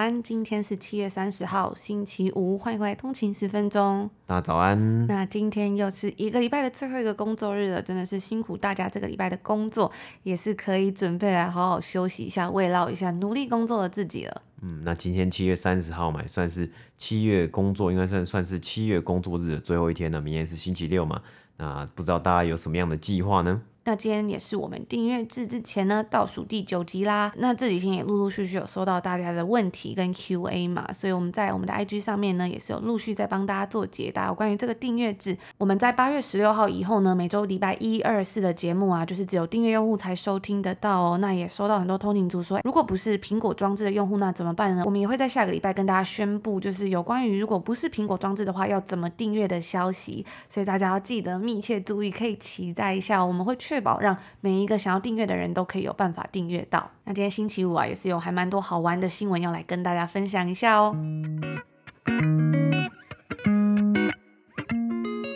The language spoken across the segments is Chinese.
安，今天是七月三十号，星期五，欢迎回来通勤十分钟。大家早安。那今天又是一个礼拜的最后一个工作日了，真的是辛苦大家这个礼拜的工作，也是可以准备来好好休息一下，慰劳一下努力工作的自己了。嗯，那今天七月三十号嘛，算是七月工作，应该算算是七月工作日的最后一天了。明天是星期六嘛，那不知道大家有什么样的计划呢？那今天也是我们订阅制之前呢，倒数第九集啦。那这几天也陆陆续续有收到大家的问题跟 Q&A 嘛，所以我们在我们的 IG 上面呢，也是有陆续在帮大家做解答。关于这个订阅制，我们在八月十六号以后呢，每周礼拜一、二、四的节目啊，就是只有订阅用户才收听得到哦。那也收到很多通勤族说，如果不是苹果装置的用户，那怎么办呢？我们也会在下个礼拜跟大家宣布，就是有关于如果不是苹果装置的话，要怎么订阅的消息。所以大家要记得密切注意，可以期待一下，我们会确保让每一个想要订阅的人都可以有办法订阅到。那今天星期五啊，也是有还蛮多好玩的新闻要来跟大家分享一下哦。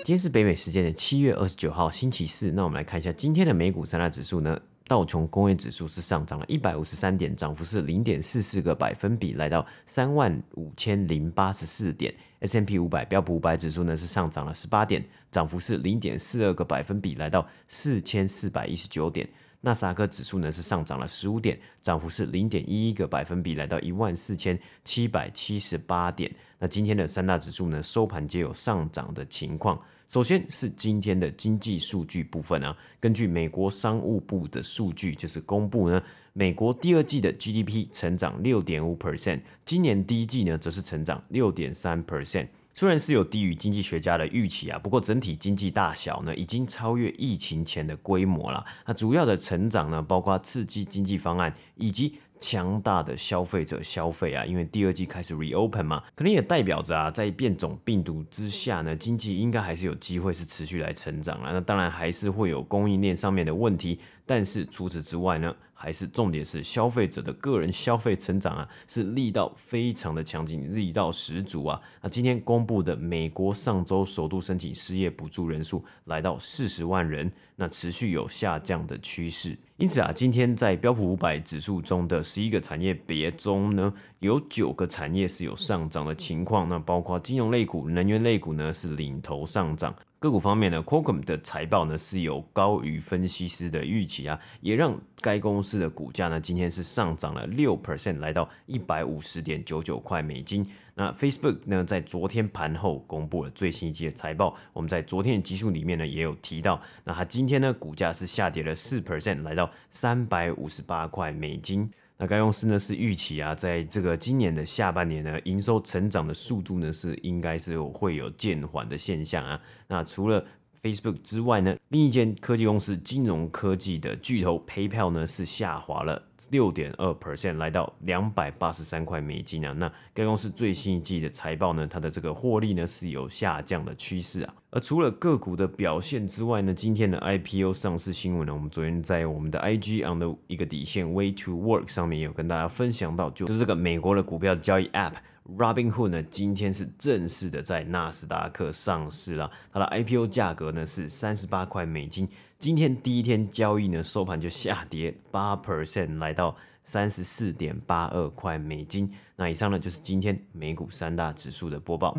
今天是北美时间的七月二十九号，星期四。那我们来看一下今天的美股三大指数呢。道琼工业指数是上涨了一百五十三点，涨幅是零点四四个百分比，来到三万五千零八十四点。S M P 五百标普五百指数呢是上涨了十八点，涨幅是零点四二个百分比，来到四千四百一十九点。纳斯达克指数呢是上涨了十五点，涨幅是零点一一个百分比，来到一万四千七百七十八点。那今天的三大指数呢收盘皆有上涨的情况。首先是今天的经济数据部分啊，根据美国商务部的数据，就是公布呢，美国第二季的 GDP 成长六点五 percent，今年第一季呢则是成长六点三 percent。虽然是有低于经济学家的预期啊，不过整体经济大小呢已经超越疫情前的规模了。那主要的成长呢，包括刺激经济方案以及强大的消费者消费啊，因为第二季开始 reopen 嘛，可能也代表着啊，在变种病毒之下呢，经济应该还是有机会是持续来成长了。那当然还是会有供应链上面的问题，但是除此之外呢，还是重点是消费者的个人消费成长啊，是力道非常的强劲，力道十足啊。那今天公布的美国上周首度申请失业补助人数来到四十万人，那持续有下降的趋势。因此啊，今天在标普五百指数中的十一个产业别中呢，有九个产业是有上涨的情况，那包括金融类股、能源类股呢是领头上涨。个股方面呢，Qualcomm 的财报呢是有高于分析师的预期啊，也让该公司的股价呢今天是上涨了六 percent，来到一百五十点九九块美金。那 Facebook 呢在昨天盘后公布了最新一季的财报，我们在昨天的集数里面呢也有提到，那它今天呢股价是下跌了四 percent，来到三百五十八块美金。该公司呢是预期啊，在这个今年的下半年呢，营收成长的速度呢是应该是会有渐缓的现象啊。那除了 Facebook 之外呢，另一间科技公司金融科技的巨头 PayPal 呢是下滑了六点二 percent，来到两百八十三块美金啊。那该公司最新一季的财报呢，它的这个获利呢是有下降的趋势啊。而除了个股的表现之外呢，今天的 IPO 上市新闻呢，我们昨天在我们的 IG on 的一个底线 Way to Work 上面有跟大家分享到，就是这个美国的股票交易 App。Robinhood 呢，今天是正式的在纳斯达克上市了，它的 IPO 价格呢是三十八块美金。今天第一天交易呢，收盘就下跌八 percent，来到三十四点八二块美金。那以上呢就是今天美股三大指数的播报。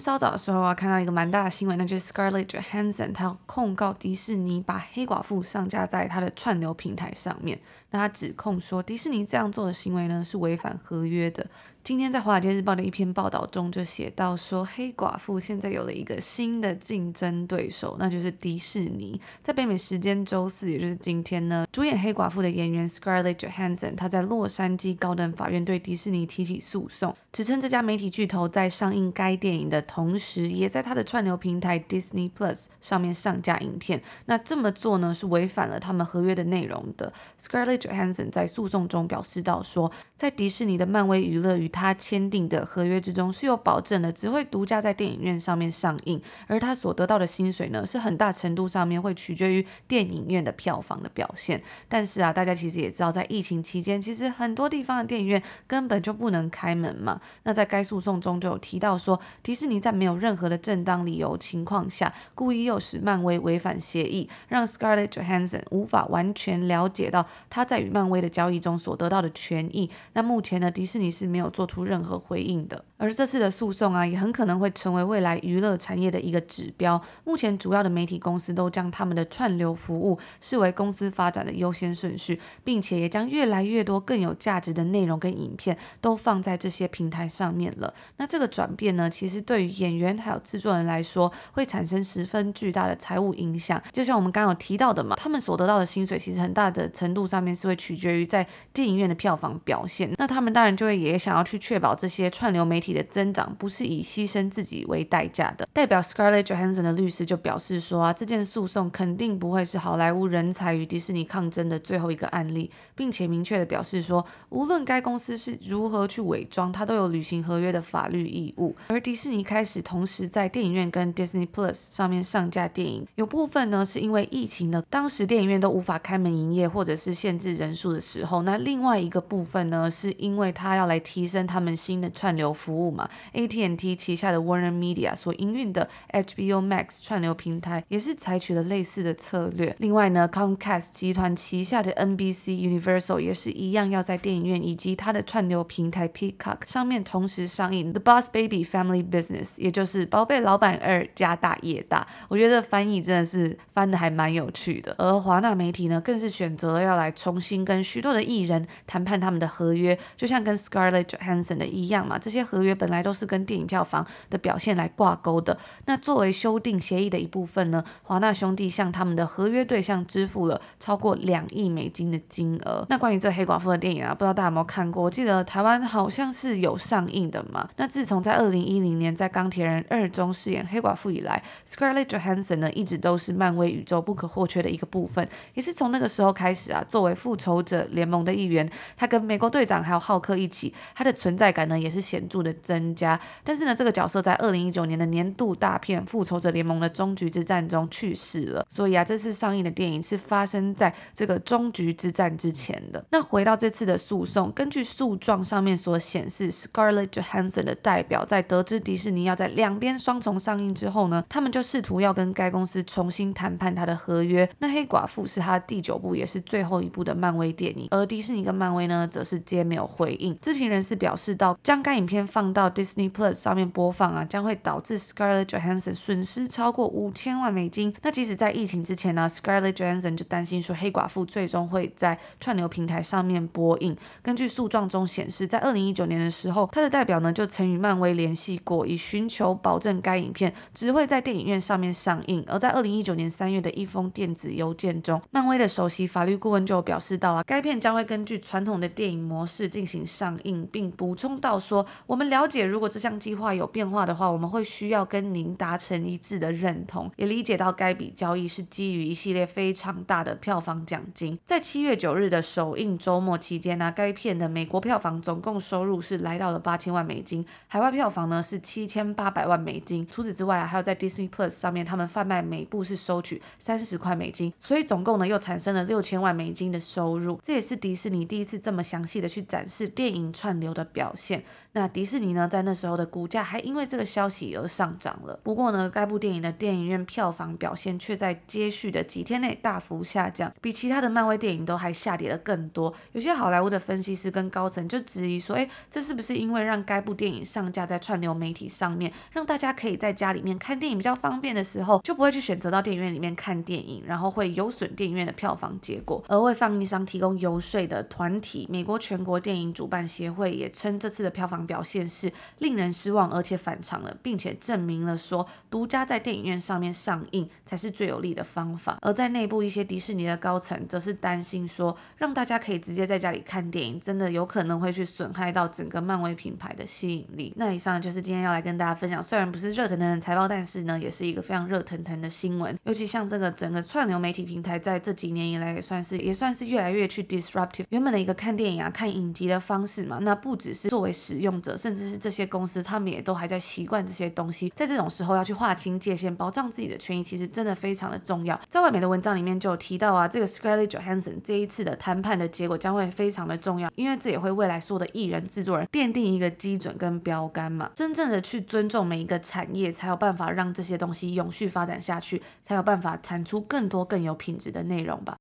稍早的时候啊，看到一个蛮大的新闻，那就是 Scarlett Johansson，他控告迪士尼把黑寡妇上架在他的串流平台上面。那他指控说，迪士尼这样做的行为呢是违反合约的。今天在《华尔街日报》的一篇报道中就写到说，黑寡妇现在有了一个新的竞争对手，那就是迪士尼。在北美时间周四，也就是今天呢，主演黑寡妇的演员 Scarlett Johansson，她在洛杉矶高等法院对迪士尼提起诉讼，指称这家媒体巨头在上映该电影的同时，也在他的串流平台 Disney Plus 上面上架影片。那这么做呢，是违反了他们合约的内容的。Scarlett Johansson 在诉讼中表示到说，在迪士尼的漫威娱乐与他签订的合约之中是有保证的，只会独家在电影院上面上映，而他所得到的薪水呢，是很大程度上面会取决于电影院的票房的表现。但是啊，大家其实也知道，在疫情期间，其实很多地方的电影院根本就不能开门嘛。那在该诉讼中就有提到说，迪士尼在没有任何的正当理由情况下，故意诱使漫威违反协议，让 Scarlett Johansson 无法完全了解到他在与漫威的交易中所得到的权益。那目前呢，迪士尼是没有做出任何回应的。而这次的诉讼啊，也很可能会成为未来娱乐产业的一个指标。目前主要的媒体公司都将他们的串流服务视为公司发展的优先顺序，并且也将越来越多更有价值的内容跟影片都放在这些平台上面了。那这个转变呢，其实对于演员还有制作人来说，会产生十分巨大的财务影响。就像我们刚刚有提到的嘛，他们所得到的薪水，其实很大的程度上面是会取决于在电影院的票房表现。那他们当然就会也想要去确保这些串流媒体的增长不是以牺牲自己为代价的。代表 Scarlett Johansson 的律师就表示说啊，这件诉讼肯定不会是好莱坞人才与迪士尼抗争的最后一个案例，并且明确的表示说，无论该公司是如何去伪装，它都有履行合约的法律义务。而迪士尼开始同时在电影院跟 Disney Plus 上面上架电影，有部分呢是因为疫情的，当时电影院都无法开门营业或者是限制人数的时候，那另外一个部分呢是因为他要来提升他们新的串流服务嘛，AT&T 旗下的 Warner Media 所营运的 HBO Max 串流平台也是采取了类似的策略。另外呢，Comcast 集团旗下的 NBC Universal 也是一样要在电影院以及它的串流平台 Peacock 上面同时上映 The Boss Baby Family Business，也就是宝贝老板二家大业大。我觉得翻译真的是翻的还蛮有趣的。而华纳媒体呢，更是选择了要来重新跟许多的艺人谈判他们的合约，就像跟 Scarlett Johansson 的一样嘛。这些合约本来都是跟电影票房的表现来挂钩的。那作为修订协议的一部分呢，华纳兄弟向他们的合约对象支付了超过两亿美金的金额。那关于这黑寡妇的电影啊，不知道大家有没有看过？我记得台湾好像是有上映的嘛。那自从在二零一零年在《钢铁人二》中饰演黑寡妇以来，Scarlett Johansson 呢一直都是漫威宇宙不可或缺的一个部分。也是从那个时候开始啊，作为复仇者联盟的一员，他跟美国队长还有浩克一起，他的存在感呢也是显著的增加。但是呢，这个角色在二零一九年的年度大片《复仇者联盟》的终局之战中去世了。所以啊，这次上映的电影是发生在这个终局之战之前的。那回到这次的诉讼，根据诉状上面所显示，Scarlett Johansson 的代表在得知迪士尼要在两边双重上映之后呢，他们就试图要跟该公司重新谈判他的合约。那黑寡妇是他第九部也是最后一部的漫威电影，而迪士尼跟漫威呢，则是皆没有回应。知情人士表示到，将该影片发放到 Disney Plus 上面播放啊，将会导致 Scarlett Johansson 损失超过五千万美金。那即使在疫情之前呢，Scarlett Johansson 就担心说黑寡妇最终会在串流平台上面播映。根据诉状中显示，在二零一九年的时候，他的代表呢就曾与漫威联系过，以寻求保证该影片只会在电影院上面上映。而在二零一九年三月的一封电子邮件中，漫威的首席法律顾问就表示到啊，该片将会根据传统的电影模式进行上映，并补充到说，我们了解如果这项计划有变化的话，我们会需要跟您达成一致的认同，也理解到该笔交易是基于一系列非常大的票房奖金。在七月九日的首映周末期间呢、啊，该片的美国票房总共收入是来到了八千万美金，海外票房呢是七千八百万美金。除此之外啊，还有在 Disney Plus 上面，他们贩卖每部是收取三十块美金，所以总共呢又产生了六千万美金的收入。这也是迪士尼第一次这么详细的去展示电影串流的表现。那迪士尼呢，在那时候的股价还因为这个消息而上涨了。不过呢，该部电影的电影院票房表现却在接续的几天内大幅下降，比其他的漫威电影都还下跌了更多。有些好莱坞的分析师跟高层就质疑说，诶，这是不是因为让该部电影上架在串流媒体上面，让大家可以在家里面看电影比较方便的时候，就不会去选择到电影院里面看电影，然后会有损电影院的票房结果。而为放映商提供游说的团体美国全国电影主办协会也称，这次的票房。表现是令人失望，而且反常了，并且证明了说独家在电影院上面上映才是最有利的方法。而在内部一些迪士尼的高层则是担心说，让大家可以直接在家里看电影，真的有可能会去损害到整个漫威品牌的吸引力。那以上就是今天要来跟大家分享，虽然不是热腾腾的财报，但是呢，也是一个非常热腾腾的新闻。尤其像这个整个串流媒体平台，在这几年以来也算是也算是越来越去 disruptive 原本的一个看电影啊、看影集的方式嘛。那不只是作为使用者，甚至是这些公司，他们也都还在习惯这些东西。在这种时候要去划清界限，保障自己的权益，其实真的非常的重要。在外媒的文章里面就有提到啊，这个 Scarlett Johansson 这一次的谈判的结果将会非常的重要，因为这也会未来所有的艺人制作人奠定一个基准跟标杆嘛。真正的去尊重每一个产业，才有办法让这些东西永续发展下去，才有办法产出更多更有品质的内容吧。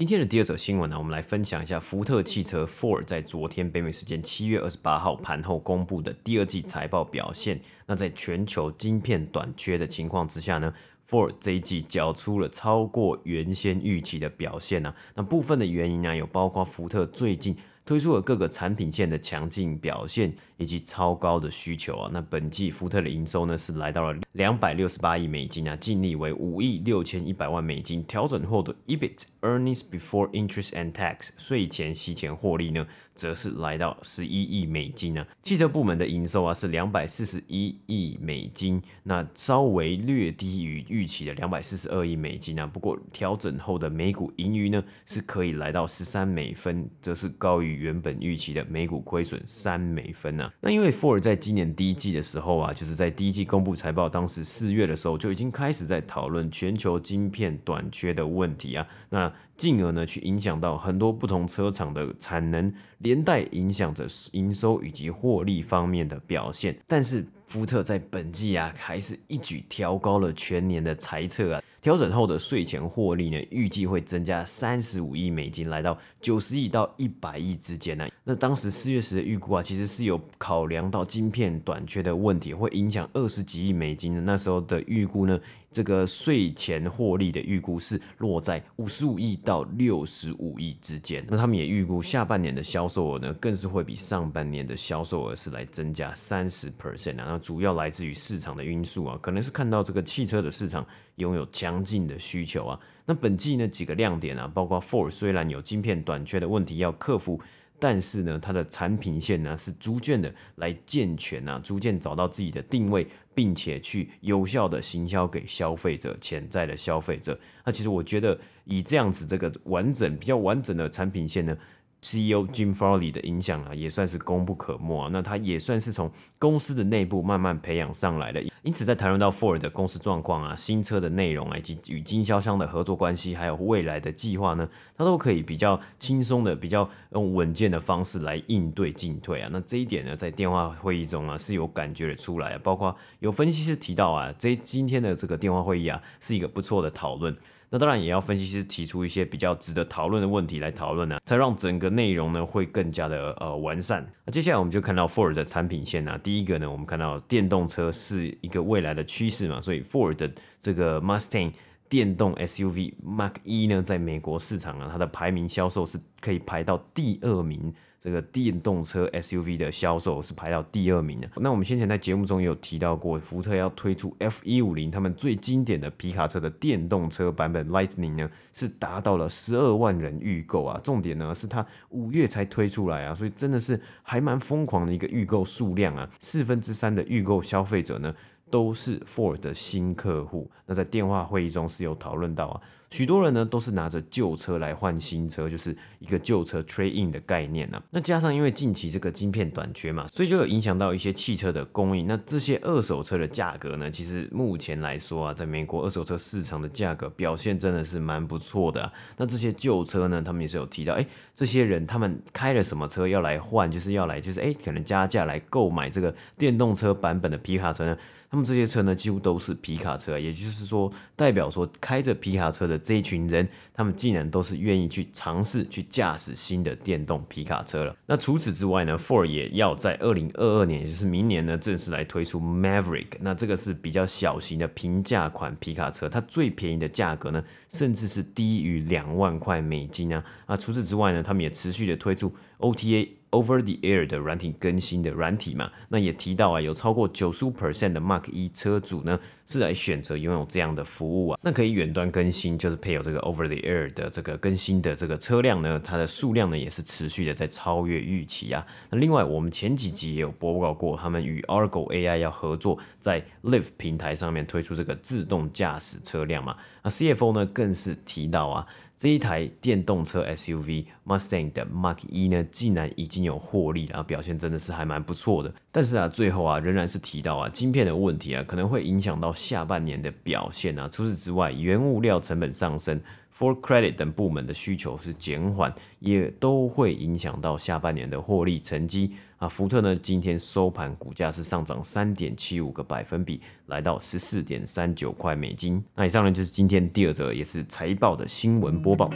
今天的第二则新闻呢，我们来分享一下福特汽车 Ford 在昨天北美时间七月二十八号盘后公布的第二季财报表现。那在全球晶片短缺的情况之下呢，Ford 这一季缴出了超过原先预期的表现呢。那部分的原因呢，有包括福特最近。推出了各个产品线的强劲表现以及超高的需求啊，那本季福特的营收呢是来到了两百六十八亿美金啊，净利为五亿六千一百万美金，调整后的 EBIT earnings before interest and tax 税前息前获利呢，则是来到十一亿美金啊。汽车部门的营收啊是两百四十一亿美金，那稍微略低于预期的两百四十二亿美金啊，不过调整后的每股盈余呢是可以来到十三美分，则是高于。原本预期的每股亏损三美分啊，那因为 Ford 在今年第一季的时候啊，就是在第一季公布财报，当时四月的时候就已经开始在讨论全球晶片短缺的问题啊，那进而呢去影响到很多不同车厂的产能，连带影响着营收以及获利方面的表现。但是福特在本季啊，还是一举调高了全年的财测啊。调整后的税前获利呢，预计会增加三十五亿美金，来到九十亿到一百亿之间呢。那当时四月时的预估啊，其实是有考量到晶片短缺的问题，会影响二十几亿美金的。那时候的预估呢，这个税前获利的预估是落在五十五亿到六十五亿之间。那他们也预估下半年的销售额呢，更是会比上半年的销售额是来增加三十 percent 啊。那主要来自于市场的因素啊，可能是看到这个汽车的市场拥有强。劲的需求啊，那本季呢几个亮点啊，包括 For 虽然有晶片短缺的问题要克服，但是呢它的产品线呢是逐渐的来健全啊，逐渐找到自己的定位，并且去有效的行销给消费者，潜在的消费者。那其实我觉得以这样子这个完整比较完整的产品线呢。CEO Jim Farley 的影响啊，也算是功不可没啊。那他也算是从公司的内部慢慢培养上来的。因此，在谈论到 Ford 的公司状况啊、新车的内容啊，以及与经销商的合作关系，还有未来的计划呢，他都可以比较轻松的、比较用稳健的方式来应对进退啊。那这一点呢，在电话会议中啊是有感觉的出来，包括有分析师提到啊，这今天的这个电话会议啊是一个不错的讨论。那当然也要分析师提出一些比较值得讨论的问题来讨论呢，才让整个内容呢会更加的呃完善。那接下来我们就看到 Ford 的产品线啊，第一个呢，我们看到电动车是一个未来的趋势嘛，所以 Ford 的这个 Mustang 电动 SUV Mark E 呢，在美国市场啊，它的排名销售是可以排到第二名。这个电动车 SUV 的销售是排到第二名的。那我们先前在节目中有提到过，福特要推出 F 一五零，他们最经典的皮卡车的电动车版本 Lightning 呢，是达到了十二万人预购啊。重点呢是它五月才推出来啊，所以真的是还蛮疯狂的一个预购数量啊。四分之三的预购消费者呢都是 Ford 的新客户。那在电话会议中是有讨论到啊。许多人呢都是拿着旧车来换新车，就是一个旧车 trade in 的概念啊。那加上因为近期这个晶片短缺嘛，所以就有影响到一些汽车的供应。那这些二手车的价格呢，其实目前来说啊，在美国二手车市场的价格表现真的是蛮不错的。那这些旧车呢，他们也是有提到，哎，这些人他们开了什么车要来换，就是要来就是哎，可能加价来购买这个电动车版本的皮卡车呢？那么这些车呢，几乎都是皮卡车，也就是说，代表说开着皮卡车的这一群人，他们竟然都是愿意去尝试去驾驶新的电动皮卡车了。那除此之外呢，Ford 也要在二零二二年，也就是明年呢，正式来推出 Maverick。那这个是比较小型的平价款皮卡车，它最便宜的价格呢，甚至是低于两万块美金啊。啊，除此之外呢，他们也持续的推出 OTA。Over the Air 的软体更新的软体嘛，那也提到啊，有超过九十五 percent 的 Mark 一车主呢是来选择拥有这样的服务啊，那可以远端更新，就是配有这个 Over the Air 的这个更新的这个车辆呢，它的数量呢也是持续的在超越预期啊。那另外我们前几集也有播报过，他们与 Argo AI 要合作，在 Live 平台上面推出这个自动驾驶车辆嘛，那 CFO 呢更是提到啊。这一台电动车 SUV Mustang 的 Mark E 呢，竟然已经有获利，了表现真的是还蛮不错的。但是啊，最后啊，仍然是提到啊，晶片的问题啊，可能会影响到下半年的表现啊。除此之外，原物料成本上升。，For Credit 等部门的需求是减缓，也都会影响到下半年的获利成绩啊。福特呢，今天收盘股价是上涨三点七五个百分比，来到十四点三九块美金。那以上呢，就是今天第二则也是财报的新闻播报。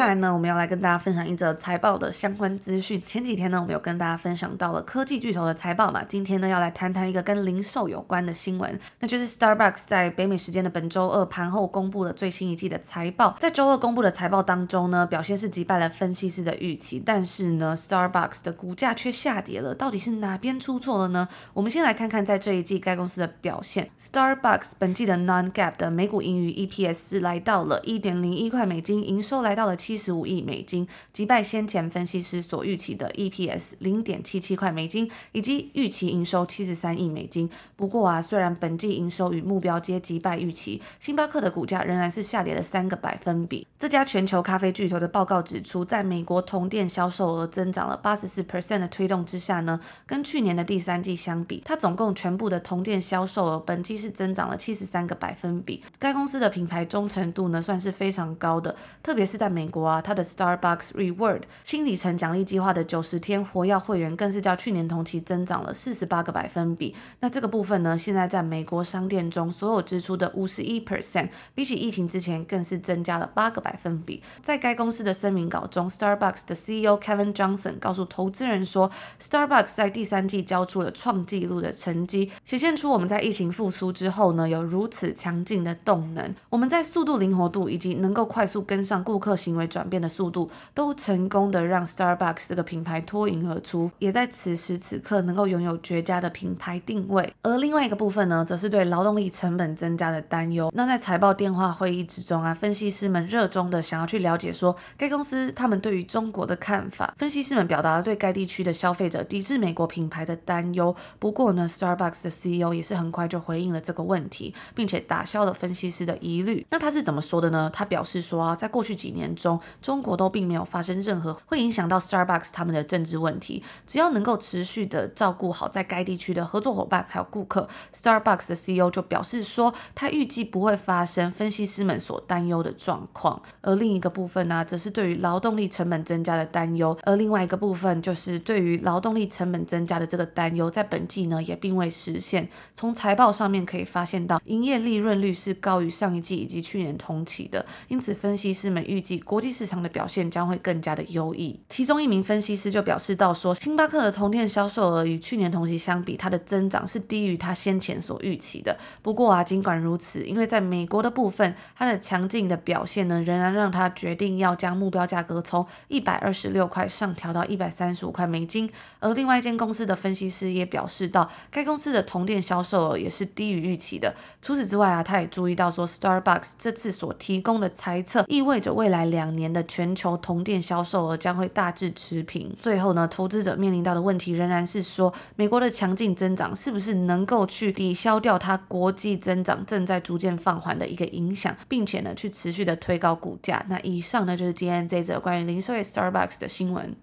接下来呢，我们要来跟大家分享一则财报的相关资讯。前几天呢，我们有跟大家分享到了科技巨头的财报嘛。今天呢，要来谈谈一个跟零售有关的新闻，那就是 Starbucks 在北美时间的本周二盘后公布了最新一季的财报。在周二公布的财报当中呢，表现是击败了分析师的预期，但是呢，Starbucks 的股价却下跌了。到底是哪边出错了呢？我们先来看看在这一季该公司的表现。Starbucks 本季的 Non-GAAP 的每股盈余 EPS 来到了一点零一块美金，营收来到了。七七十五亿美金，击败先前分析师所预期的 EPS 零点七七块美金，以及预期营收七十三亿美金。不过啊，虽然本季营收与目标皆击败预期，星巴克的股价仍然是下跌了三个百分比。这家全球咖啡巨头的报告指出，在美国同店销售额增长了八十四 percent 的推动之下呢，跟去年的第三季相比，它总共全部的同店销售额本季是增长了七十三个百分比。该公司的品牌忠诚度呢，算是非常高的，特别是在美国啊，它的 Starbucks Reward 新里程奖励计划的九十天活跃会员更是较去年同期增长了四十八个百分比。那这个部分呢，现在在美国商店中所有支出的五十一 percent，比起疫情之前更是增加了八个百分比。在该公司的声明稿中，Starbucks 的 CEO Kevin Johnson 告诉投资人说，Starbucks 在第三季交出了创纪录的成绩，显现出我们在疫情复苏之后呢，有如此强劲的动能。我们在速度、灵活度以及能够快速跟上顾客行为转变的速度都成功的让 Starbucks 这个品牌脱颖而出，也在此时此刻能够拥有绝佳的品牌定位。而另外一个部分呢，则是对劳动力成本增加的担忧。那在财报电话会议之中啊，分析师们热衷的想要去了解说，该公司他们对于中国的看法。分析师们表达了对该地区的消费者抵制美国品牌的担忧。不过呢，Starbucks 的 CEO 也是很快就回应了这个问题，并且打消了分析师的疑虑。那他是怎么说的呢？他表示说啊，在过去几年中，中国都并没有发生任何会影响到 Starbucks 他们的政治问题，只要能够持续的照顾好在该地区的合作伙伴还有顾客，Starbucks 的 CEO 就表示说，他预计不会发生分析师们所担忧的状况。而另一个部分呢、则是对于劳动力成本增加的担忧。而另外一个部分就是对于劳动力成本增加的这个担忧，在本季呢也并未实现。从财报上面可以发现到，营业利润率是高于上一季以及去年同期的，因此分析师们预计国国际市场的表现将会更加的优异。其中一名分析师就表示到说，星巴克的同店销售额与去年同期相比，它的增长是低于它先前所预期的。不过啊，尽管如此，因为在美国的部分，它的强劲的表现呢，仍然让他决定要将目标价格从一百二十六块上调到一百三十五块美金。而另外一间公司的分析师也表示到，该公司的同店销售额也是低于预期的。除此之外啊，他也注意到说，Starbucks 这次所提供的猜测意味着未来两年的全球同店销售额将会大致持平。最后呢，投资者面临到的问题仍然是说，美国的强劲增长是不是能够去抵消掉它国际增长正在逐渐放缓的一个影响，并且呢，去持续的推高股价。那以上呢，就是今天这则关于零售业 Starbucks 的新闻。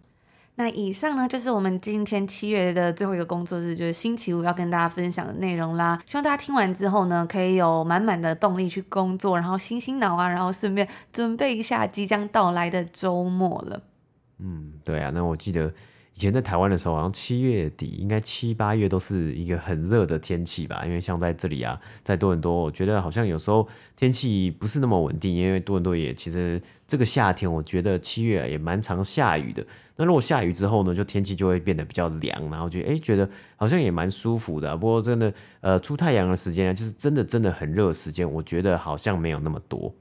那以上呢，就是我们今天七月的最后一个工作日，就是星期五要跟大家分享的内容啦。希望大家听完之后呢，可以有满满的动力去工作，然后醒醒脑啊，然后顺便准备一下即将到来的周末了。嗯，对啊，那我记得。以前在台湾的时候，好像七月底，应该七八月都是一个很热的天气吧。因为像在这里啊，在多伦多，我觉得好像有时候天气不是那么稳定。因为多伦多也其实这个夏天，我觉得七月也蛮常下雨的。那如果下雨之后呢，就天气就会变得比较凉，然后就诶觉得好像也蛮舒服的。不过真的，呃，出太阳的时间呢，就是真的真的很热的时间，我觉得好像没有那么多。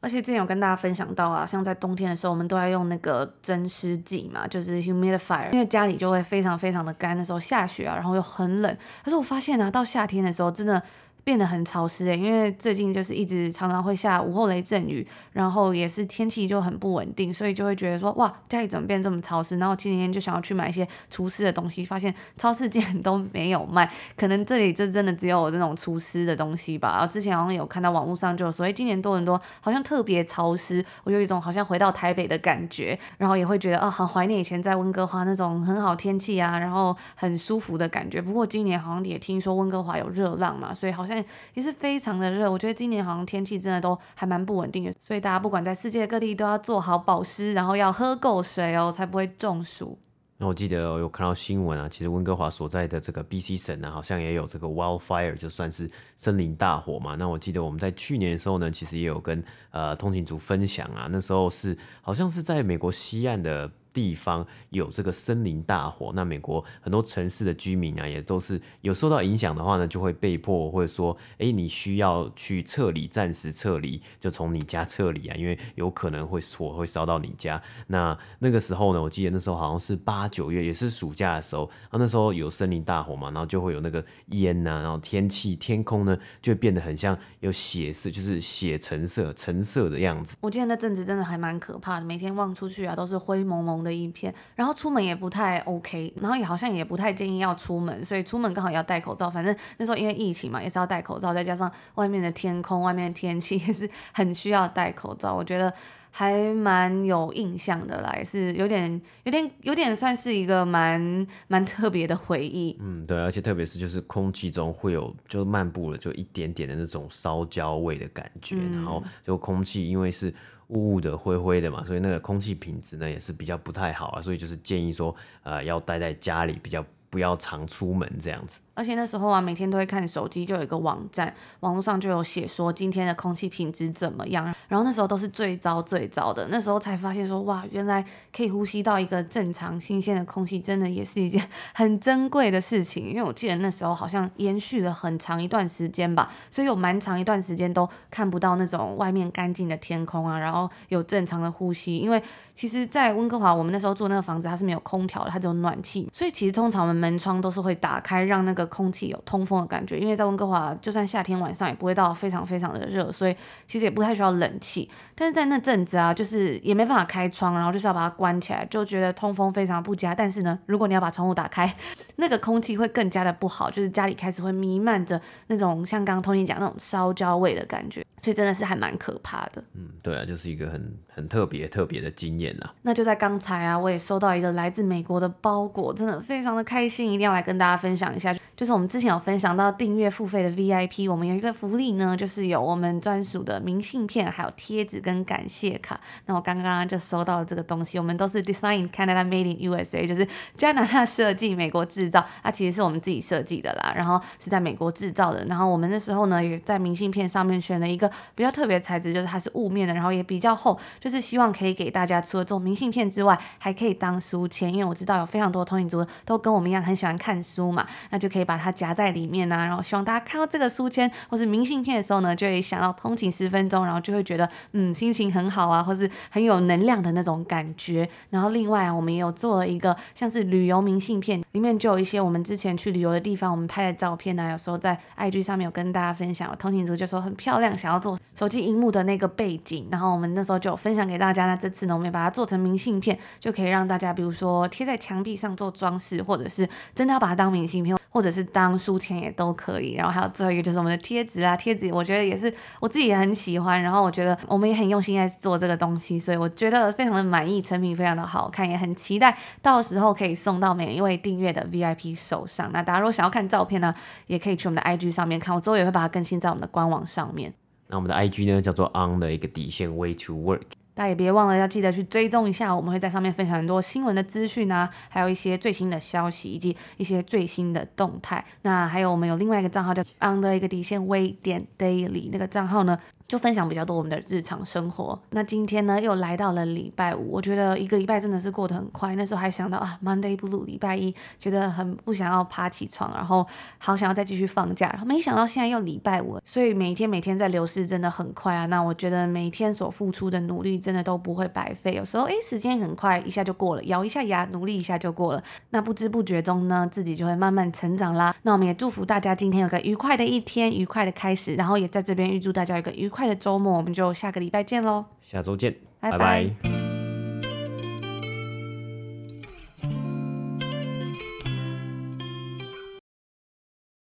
而且之前有跟大家分享到啊，像在冬天的时候，我们都要用那个增湿剂嘛，就是 humidifier，因为家里就会非常非常的干那时候，下雪啊，然后又很冷。可是我发现呢、啊，到夏天的时候，真的。变得很潮湿诶，因为最近就是一直常常会下午后雷阵雨，然后也是天气就很不稳定，所以就会觉得说哇，家里怎么变这么潮湿？然后今天就想要去买一些除湿的东西，发现超市竟然都没有卖，可能这里就真的只有我这种除湿的东西吧。然后之前好像有看到网络上就有说，哎，今年多伦多好像特别潮湿，我有一种好像回到台北的感觉，然后也会觉得啊，很怀念以前在温哥华那种很好天气啊，然后很舒服的感觉。不过今年好像也听说温哥华有热浪嘛，所以好像。也是非常的热，我觉得今年好像天气真的都还蛮不稳定的，所以大家不管在世界各地都要做好保湿，然后要喝够水哦，才不会中暑。那我记得有看到新闻啊，其实温哥华所在的这个 BC 省呢，好像也有这个 wildfire，就算是森林大火嘛。那我记得我们在去年的时候呢，其实也有跟呃通勤族分享啊，那时候是好像是在美国西岸的。地方有这个森林大火，那美国很多城市的居民啊，也都是有受到影响的话呢，就会被迫或者说，哎，你需要去撤离，暂时撤离，就从你家撤离啊，因为有可能会火会烧到你家。那那个时候呢，我记得那时候好像是八九月，也是暑假的时候，啊，那时候有森林大火嘛，然后就会有那个烟呐、啊，然后天气天空呢就变得很像有血色，就是血橙色、橙色的样子。我记得那阵子真的还蛮可怕的，每天望出去啊都是灰蒙蒙的一片，然后出门也不太 OK，然后也好像也不太建议要出门，所以出门刚好要戴口罩。反正那时候因为疫情嘛，也是要戴口罩，再加上外面的天空、外面的天气 也是很需要戴口罩。我觉得还蛮有印象的啦，也是有点、有点、有点算是一个蛮蛮特别的回忆。嗯，对，而且特别是就是空气中会有就漫步了就一点点的那种烧焦味的感觉，嗯、然后就空气因为是。雾雾的、灰灰的嘛，所以那个空气品质呢也是比较不太好啊，所以就是建议说，呃，要待在家里比较。不要常出门这样子，而且那时候啊，每天都会看手机，就有一个网站，网络上就有写说今天的空气品质怎么样。然后那时候都是最糟最糟的，那时候才发现说哇，原来可以呼吸到一个正常新鲜的空气，真的也是一件 很珍贵的事情。因为我记得那时候好像延续了很长一段时间吧，所以有蛮长一段时间都看不到那种外面干净的天空啊，然后有正常的呼吸。因为其实，在温哥华，我们那时候住那个房子，它是没有空调的，它只有暖气，所以其实通常我们。门窗都是会打开，让那个空气有通风的感觉。因为在温哥华，就算夏天晚上也不会到非常非常的热，所以其实也不太需要冷气。但是在那阵子啊，就是也没办法开窗，然后就是要把它关起来，就觉得通风非常不佳。但是呢，如果你要把窗户打开，那个空气会更加的不好，就是家里开始会弥漫着那种像刚刚 Tony 讲那种烧焦味的感觉。所以真的是还蛮可怕的。嗯，对啊，就是一个很很特别特别的经验啦。那就在刚才啊，我也收到一个来自美国的包裹，真的非常的开心，一定要来跟大家分享一下。就是我们之前有分享到订阅付费的 VIP，我们有一个福利呢，就是有我们专属的明信片，还有贴纸跟感谢卡。那我刚刚就收到了这个东西，我们都是 Design Canada Made in USA，就是加拿大设计，美国制造。它其实是我们自己设计的啦，然后是在美国制造的。然后我们那时候呢，也在明信片上面选了一个。比较特别材质就是它是雾面的，然后也比较厚，就是希望可以给大家除了这种明信片之外，还可以当书签。因为我知道有非常多的通勤族都跟我们一样很喜欢看书嘛，那就可以把它夹在里面呐、啊。然后希望大家看到这个书签或是明信片的时候呢，就会想到通勤十分钟，然后就会觉得嗯心情很好啊，或是很有能量的那种感觉。然后另外啊，我们也有做了一个像是旅游明信片，里面就有一些我们之前去旅游的地方我们拍的照片啊，有时候在 IG 上面有跟大家分享，通勤族就说很漂亮，想要做。手机荧幕的那个背景，然后我们那时候就分享给大家。那这次呢，我们也把它做成明信片，就可以让大家，比如说贴在墙壁上做装饰，或者是真的要把它当明信片，或者是当书签也都可以。然后还有最后一个就是我们的贴纸啊，贴纸我觉得也是我自己也很喜欢。然后我觉得我们也很用心在做这个东西，所以我觉得非常的满意，成品非常的好看，也很期待到时候可以送到每一位订阅的 VIP 手上。那大家如果想要看照片呢，也可以去我们的 IG 上面看，我之后也会把它更新在我们的官网上面。那我们的 IG 呢，叫做 on 的一个底线 way to work。那也别忘了要记得去追踪一下，我们会在上面分享很多新闻的资讯啊，还有一些最新的消息以及一些最新的动态。那还有我们有另外一个账号叫 under 一个底线微点 daily，那个账号呢，就分享比较多我们的日常生活。那今天呢，又来到了礼拜五，我觉得一个礼拜真的是过得很快。那时候还想到啊，Monday Blue，礼拜一觉得很不想要爬起床，然后好想要再继续放假。然后没想到现在又礼拜五，所以每天每天在流逝真的很快啊。那我觉得每天所付出的努力真的都不会白费。有时候诶，时间很快，一下就过了，咬一下牙，努力一下就过了。那不知不觉中呢，自己就会慢慢成长啦。那我们也祝福大家今天有个愉快的一天，愉快的开始。然后也在这边预祝大家有个愉快。快的周末，我们就下个礼拜见喽！下周见，拜拜。拜拜。